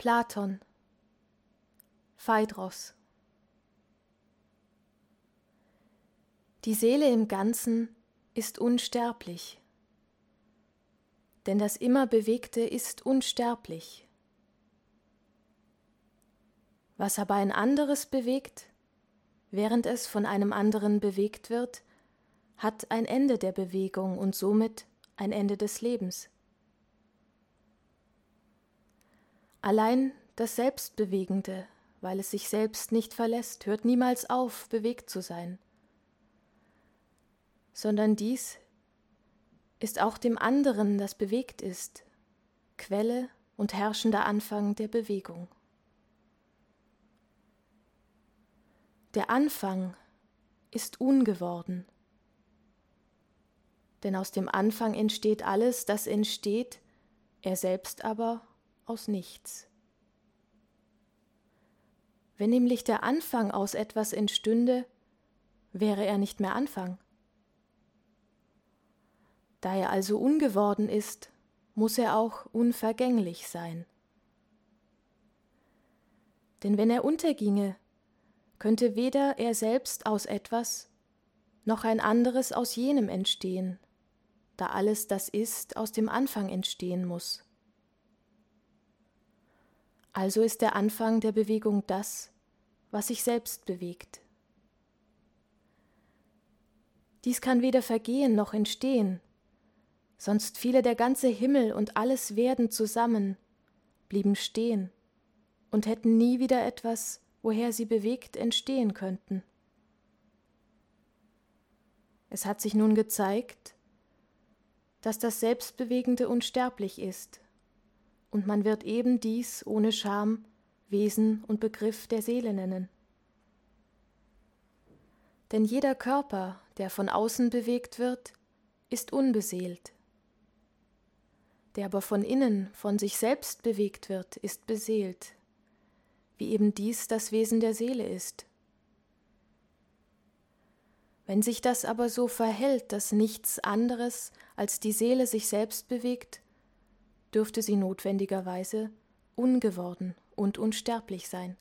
Platon Phaedros Die Seele im Ganzen ist unsterblich, denn das immer Bewegte ist unsterblich. Was aber ein anderes bewegt, während es von einem anderen bewegt wird, hat ein Ende der Bewegung und somit ein Ende des Lebens. Allein das Selbstbewegende, weil es sich selbst nicht verlässt, hört niemals auf, bewegt zu sein, sondern dies ist auch dem anderen, das bewegt ist, Quelle und herrschender Anfang der Bewegung. Der Anfang ist ungeworden. Denn aus dem Anfang entsteht alles, das entsteht, er selbst aber aus nichts. Wenn nämlich der Anfang aus etwas entstünde, wäre er nicht mehr Anfang. Da er also ungeworden ist, muss er auch unvergänglich sein. Denn wenn er unterginge, könnte weder er selbst aus etwas noch ein anderes aus jenem entstehen, da alles das ist aus dem Anfang entstehen muss. Also ist der Anfang der Bewegung das, was sich selbst bewegt. Dies kann weder vergehen noch entstehen, sonst fiele der ganze Himmel und alles Werden zusammen, blieben stehen und hätten nie wieder etwas, woher sie bewegt entstehen könnten. Es hat sich nun gezeigt, dass das Selbstbewegende unsterblich ist, und man wird eben dies ohne Scham Wesen und Begriff der Seele nennen. Denn jeder Körper, der von außen bewegt wird, ist unbeseelt. Der aber von innen, von sich selbst bewegt wird, ist beseelt wie eben dies das Wesen der Seele ist. Wenn sich das aber so verhält, dass nichts anderes als die Seele sich selbst bewegt, dürfte sie notwendigerweise ungeworden und unsterblich sein.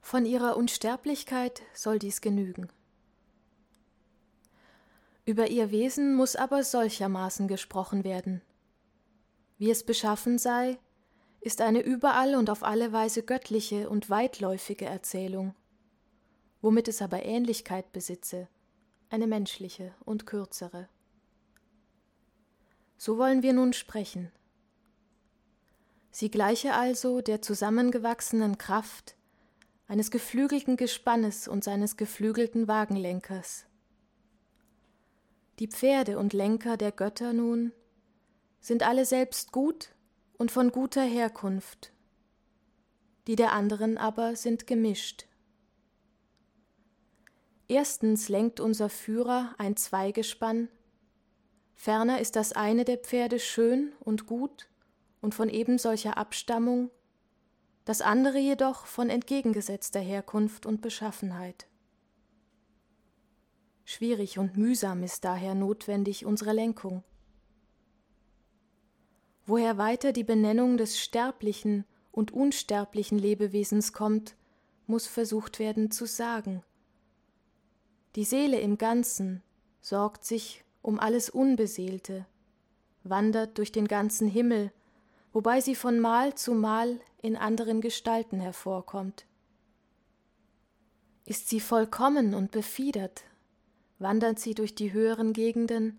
Von ihrer Unsterblichkeit soll dies genügen. Über ihr Wesen muss aber solchermaßen gesprochen werden, wie es beschaffen sei, ist eine überall und auf alle Weise göttliche und weitläufige Erzählung, womit es aber Ähnlichkeit besitze, eine menschliche und kürzere. So wollen wir nun sprechen. Sie gleiche also der zusammengewachsenen Kraft eines geflügelten Gespannes und seines geflügelten Wagenlenkers. Die Pferde und Lenker der Götter nun sind alle selbst gut und von guter Herkunft, die der anderen aber sind gemischt. Erstens lenkt unser Führer ein Zweigespann, ferner ist das eine der Pferde schön und gut und von ebensolcher Abstammung, das andere jedoch von entgegengesetzter Herkunft und Beschaffenheit. Schwierig und mühsam ist daher notwendig unsere Lenkung. Woher weiter die Benennung des sterblichen und unsterblichen Lebewesens kommt, muss versucht werden zu sagen. Die Seele im Ganzen sorgt sich um alles Unbeseelte, wandert durch den ganzen Himmel, wobei sie von Mal zu Mal in anderen Gestalten hervorkommt. Ist sie vollkommen und befiedert, wandert sie durch die höheren Gegenden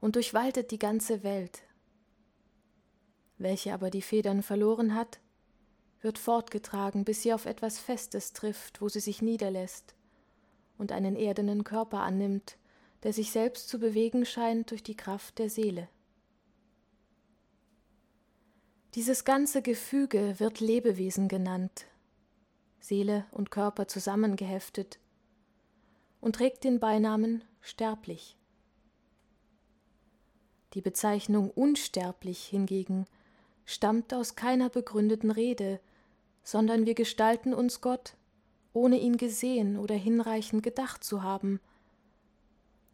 und durchwaltet die ganze Welt welche aber die Federn verloren hat, wird fortgetragen, bis sie auf etwas Festes trifft, wo sie sich niederlässt und einen erdenen Körper annimmt, der sich selbst zu bewegen scheint durch die Kraft der Seele. Dieses ganze Gefüge wird Lebewesen genannt, Seele und Körper zusammengeheftet, und trägt den Beinamen sterblich. Die Bezeichnung unsterblich hingegen stammt aus keiner begründeten Rede, sondern wir gestalten uns Gott, ohne ihn gesehen oder hinreichend gedacht zu haben,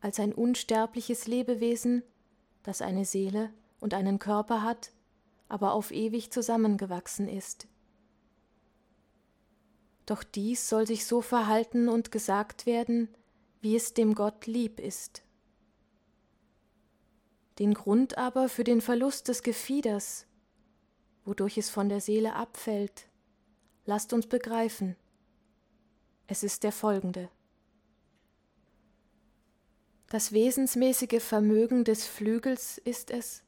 als ein unsterbliches Lebewesen, das eine Seele und einen Körper hat, aber auf ewig zusammengewachsen ist. Doch dies soll sich so verhalten und gesagt werden, wie es dem Gott lieb ist. Den Grund aber für den Verlust des Gefieders, wodurch es von der Seele abfällt, lasst uns begreifen. Es ist der folgende. Das wesensmäßige Vermögen des Flügels ist es,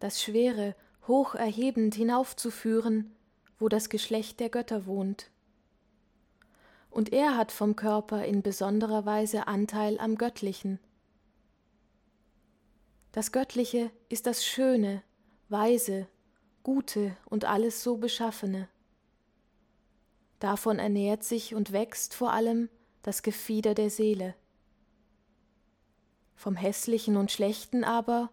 das Schwere hoch erhebend hinaufzuführen, wo das Geschlecht der Götter wohnt. Und er hat vom Körper in besonderer Weise Anteil am Göttlichen. Das Göttliche ist das Schöne, Weise, Gute und alles so Beschaffene. Davon ernährt sich und wächst vor allem das Gefieder der Seele. Vom Hässlichen und Schlechten aber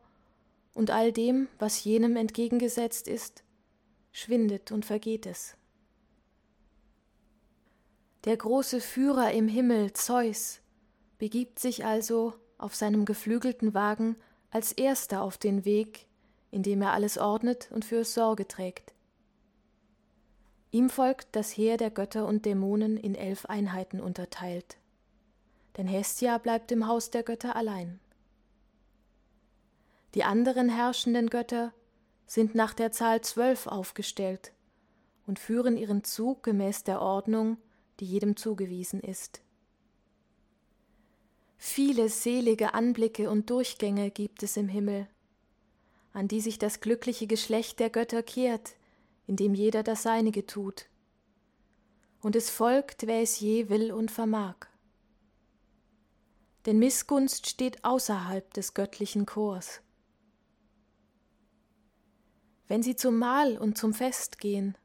und all dem, was jenem entgegengesetzt ist, schwindet und vergeht es. Der große Führer im Himmel, Zeus, begibt sich also auf seinem geflügelten Wagen als erster auf den Weg, in dem er alles ordnet und für es Sorge trägt. Ihm folgt das Heer der Götter und Dämonen in elf Einheiten unterteilt. Denn Hestia bleibt im Haus der Götter allein. Die anderen herrschenden Götter sind nach der Zahl zwölf aufgestellt und führen ihren Zug gemäß der Ordnung, die jedem zugewiesen ist. Viele selige Anblicke und Durchgänge gibt es im Himmel, an die sich das glückliche Geschlecht der Götter kehrt, indem jeder das Seinige tut. Und es folgt, wer es je will und vermag. Denn Missgunst steht außerhalb des göttlichen Chors. Wenn sie zum Mahl und zum Fest gehen,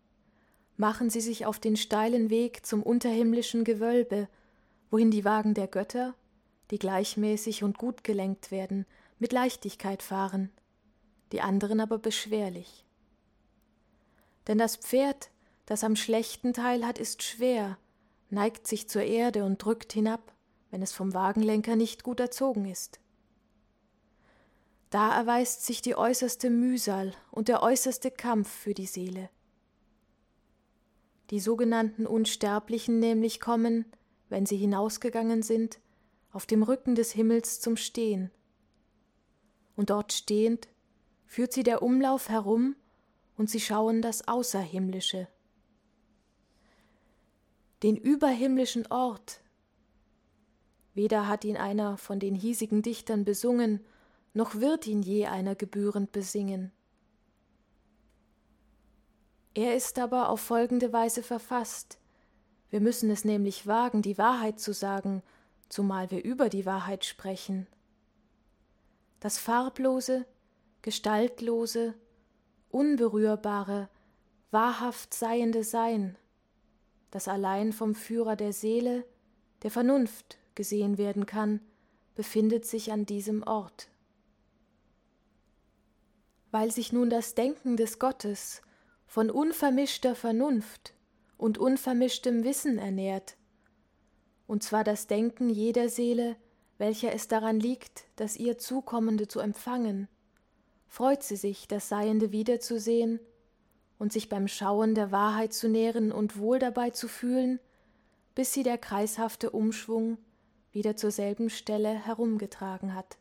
machen sie sich auf den steilen Weg zum unterhimmlischen Gewölbe, wohin die Wagen der Götter, die gleichmäßig und gut gelenkt werden, mit Leichtigkeit fahren, die anderen aber beschwerlich. Denn das Pferd, das am schlechten Teil hat, ist schwer, neigt sich zur Erde und drückt hinab, wenn es vom Wagenlenker nicht gut erzogen ist. Da erweist sich die äußerste Mühsal und der äußerste Kampf für die Seele. Die sogenannten Unsterblichen nämlich kommen, wenn sie hinausgegangen sind, auf dem Rücken des Himmels zum Stehen. Und dort stehend führt sie der Umlauf herum, und sie schauen das Außerhimmlische. Den überhimmlischen Ort. Weder hat ihn einer von den hiesigen Dichtern besungen, noch wird ihn je einer gebührend besingen. Er ist aber auf folgende Weise verfasst. Wir müssen es nämlich wagen, die Wahrheit zu sagen, zumal wir über die Wahrheit sprechen. Das farblose, gestaltlose, unberührbare, wahrhaft seiende Sein, das allein vom Führer der Seele, der Vernunft gesehen werden kann, befindet sich an diesem Ort. Weil sich nun das Denken des Gottes von unvermischter Vernunft und unvermischtem Wissen ernährt, und zwar das Denken jeder Seele, welcher es daran liegt, das ihr Zukommende zu empfangen, freut sie sich, das Seiende wiederzusehen und sich beim Schauen der Wahrheit zu nähren und wohl dabei zu fühlen, bis sie der kreishafte Umschwung wieder zur selben Stelle herumgetragen hat.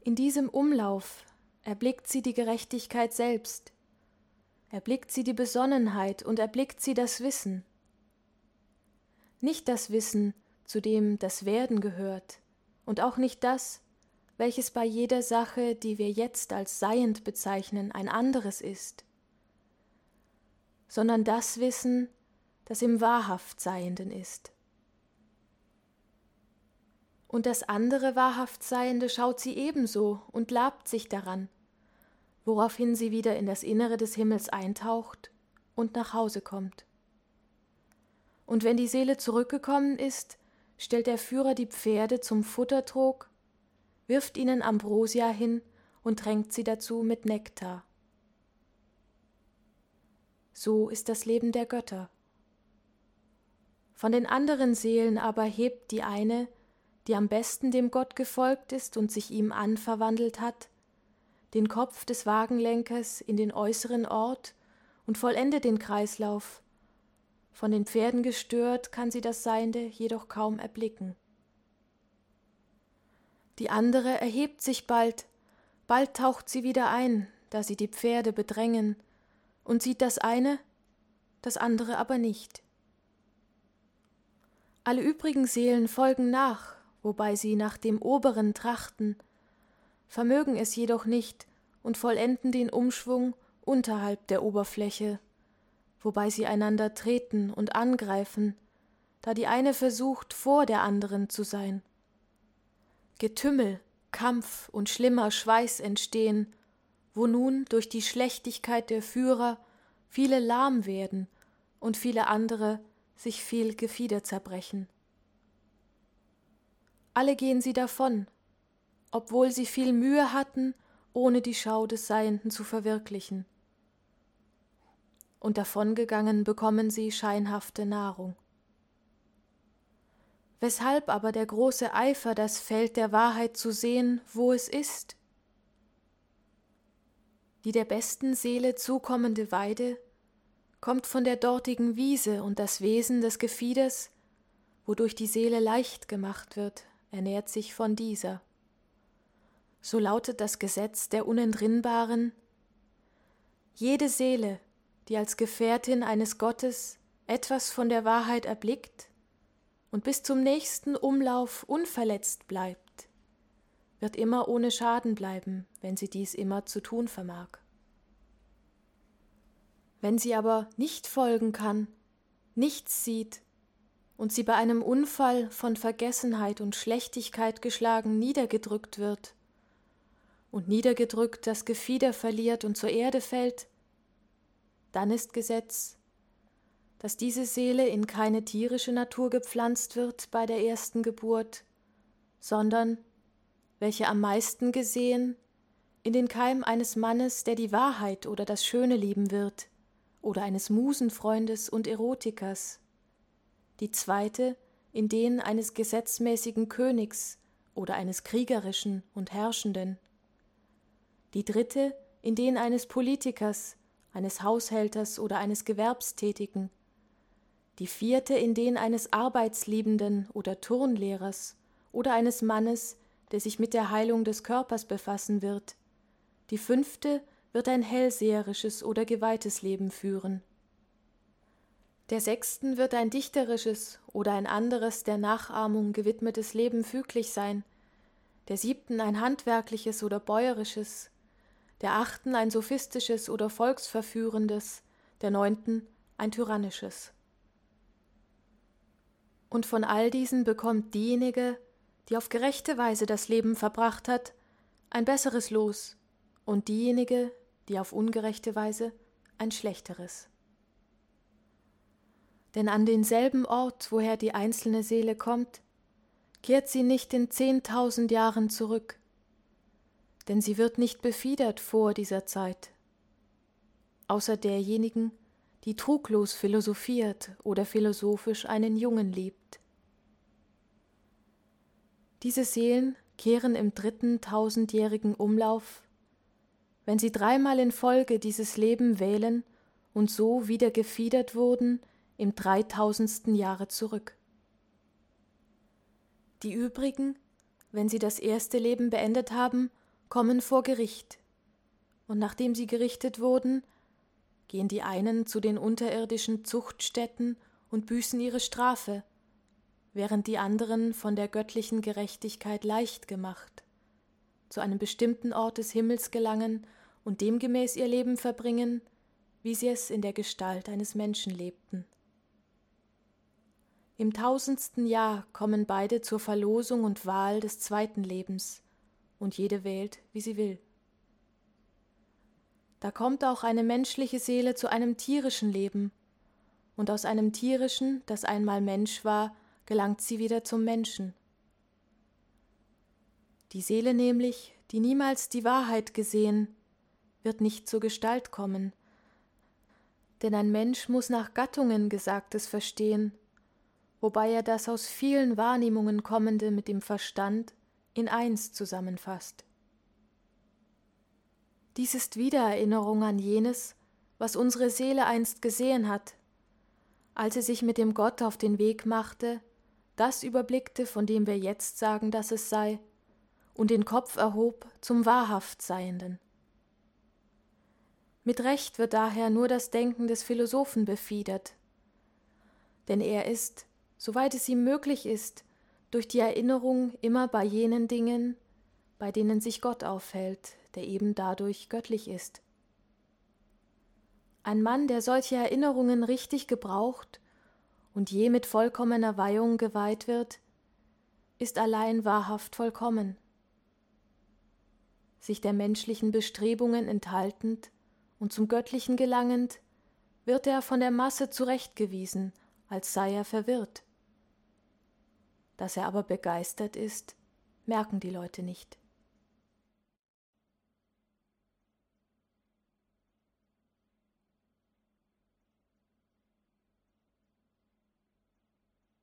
In diesem Umlauf erblickt sie die Gerechtigkeit selbst, erblickt sie die Besonnenheit und erblickt sie das Wissen. Nicht das Wissen, zu dem das Werden gehört, und auch nicht das, welches bei jeder Sache, die wir jetzt als seiend bezeichnen, ein anderes ist, sondern das Wissen, das im wahrhaft Seienden ist. Und das andere wahrhaft Seiende schaut sie ebenso und labt sich daran, woraufhin sie wieder in das Innere des Himmels eintaucht und nach Hause kommt. Und wenn die Seele zurückgekommen ist, stellt der Führer die Pferde zum Futtertrog, wirft ihnen Ambrosia hin und tränkt sie dazu mit Nektar. So ist das Leben der Götter. Von den anderen Seelen aber hebt die eine die am besten dem Gott gefolgt ist und sich ihm anverwandelt hat, den Kopf des Wagenlenkers in den äußeren Ort und vollende den Kreislauf. Von den Pferden gestört kann sie das Seiende jedoch kaum erblicken. Die andere erhebt sich bald, bald taucht sie wieder ein, da sie die Pferde bedrängen, und sieht das eine, das andere aber nicht. Alle übrigen Seelen folgen nach, wobei sie nach dem oberen trachten, vermögen es jedoch nicht und vollenden den Umschwung unterhalb der Oberfläche, wobei sie einander treten und angreifen, da die eine versucht, vor der anderen zu sein. Getümmel, Kampf und schlimmer Schweiß entstehen, wo nun durch die Schlechtigkeit der Führer viele lahm werden und viele andere sich viel Gefieder zerbrechen. Alle gehen sie davon, obwohl sie viel Mühe hatten, ohne die Schau des Seienden zu verwirklichen. Und davongegangen bekommen sie scheinhafte Nahrung. Weshalb aber der große Eifer, das Feld der Wahrheit zu sehen, wo es ist? Die der besten Seele zukommende Weide kommt von der dortigen Wiese und das Wesen des Gefieders, wodurch die Seele leicht gemacht wird, ernährt sich von dieser. So lautet das Gesetz der Unentrinnbaren Jede Seele, die als Gefährtin eines Gottes etwas von der Wahrheit erblickt und bis zum nächsten Umlauf unverletzt bleibt, wird immer ohne Schaden bleiben, wenn sie dies immer zu tun vermag. Wenn sie aber nicht folgen kann, nichts sieht und sie bei einem Unfall von Vergessenheit und Schlechtigkeit geschlagen niedergedrückt wird. Und niedergedrückt das Gefieder verliert und zur Erde fällt, dann ist Gesetz, dass diese Seele in keine tierische Natur gepflanzt wird bei der ersten Geburt, sondern, welche am meisten gesehen, in den Keim eines Mannes, der die Wahrheit oder das Schöne lieben wird, oder eines Musenfreundes und Erotikers, die zweite in den eines gesetzmäßigen Königs oder eines kriegerischen und Herrschenden, die dritte in den eines Politikers, eines Haushälters oder eines Gewerbstätigen, die vierte in den eines Arbeitsliebenden oder Turnlehrers oder eines Mannes, der sich mit der Heilung des Körpers befassen wird, die fünfte wird ein hellseherisches oder geweihtes Leben führen. Der sechsten wird ein dichterisches oder ein anderes der Nachahmung gewidmetes Leben füglich sein, der siebten ein handwerkliches oder bäuerisches, der achten ein sophistisches oder volksverführendes, der neunten ein tyrannisches. Und von all diesen bekommt diejenige, die auf gerechte Weise das Leben verbracht hat, ein besseres Los, und diejenige, die auf ungerechte Weise, ein schlechteres denn an denselben Ort, woher die einzelne Seele kommt, kehrt sie nicht in zehntausend Jahren zurück, denn sie wird nicht befiedert vor dieser Zeit, außer derjenigen, die truglos philosophiert oder philosophisch einen Jungen liebt. Diese Seelen kehren im dritten tausendjährigen Umlauf, wenn sie dreimal in Folge dieses Leben wählen und so wieder gefiedert wurden im dreitausendsten Jahre zurück. Die übrigen, wenn sie das erste Leben beendet haben, kommen vor Gericht, und nachdem sie gerichtet wurden, gehen die einen zu den unterirdischen Zuchtstätten und büßen ihre Strafe, während die anderen von der göttlichen Gerechtigkeit leicht gemacht, zu einem bestimmten Ort des Himmels gelangen und demgemäß ihr Leben verbringen, wie sie es in der Gestalt eines Menschen lebten. Im tausendsten Jahr kommen beide zur Verlosung und Wahl des zweiten Lebens, und jede wählt, wie sie will. Da kommt auch eine menschliche Seele zu einem tierischen Leben, und aus einem tierischen, das einmal Mensch war, gelangt sie wieder zum Menschen. Die Seele nämlich, die niemals die Wahrheit gesehen, wird nicht zur Gestalt kommen, denn ein Mensch muss nach Gattungen Gesagtes verstehen, wobei er das aus vielen Wahrnehmungen kommende mit dem Verstand in eins zusammenfasst. Dies ist Wiedererinnerung an jenes, was unsere Seele einst gesehen hat, als sie sich mit dem Gott auf den Weg machte, das überblickte, von dem wir jetzt sagen, dass es sei, und den Kopf erhob zum wahrhaft Seienden. Mit Recht wird daher nur das Denken des Philosophen befiedert, denn er ist, soweit es ihm möglich ist, durch die Erinnerung immer bei jenen Dingen, bei denen sich Gott aufhält, der eben dadurch göttlich ist. Ein Mann, der solche Erinnerungen richtig gebraucht und je mit vollkommener Weihung geweiht wird, ist allein wahrhaft vollkommen. Sich der menschlichen Bestrebungen enthaltend und zum Göttlichen gelangend, wird er von der Masse zurechtgewiesen, als sei er verwirrt. Dass er aber begeistert ist, merken die Leute nicht.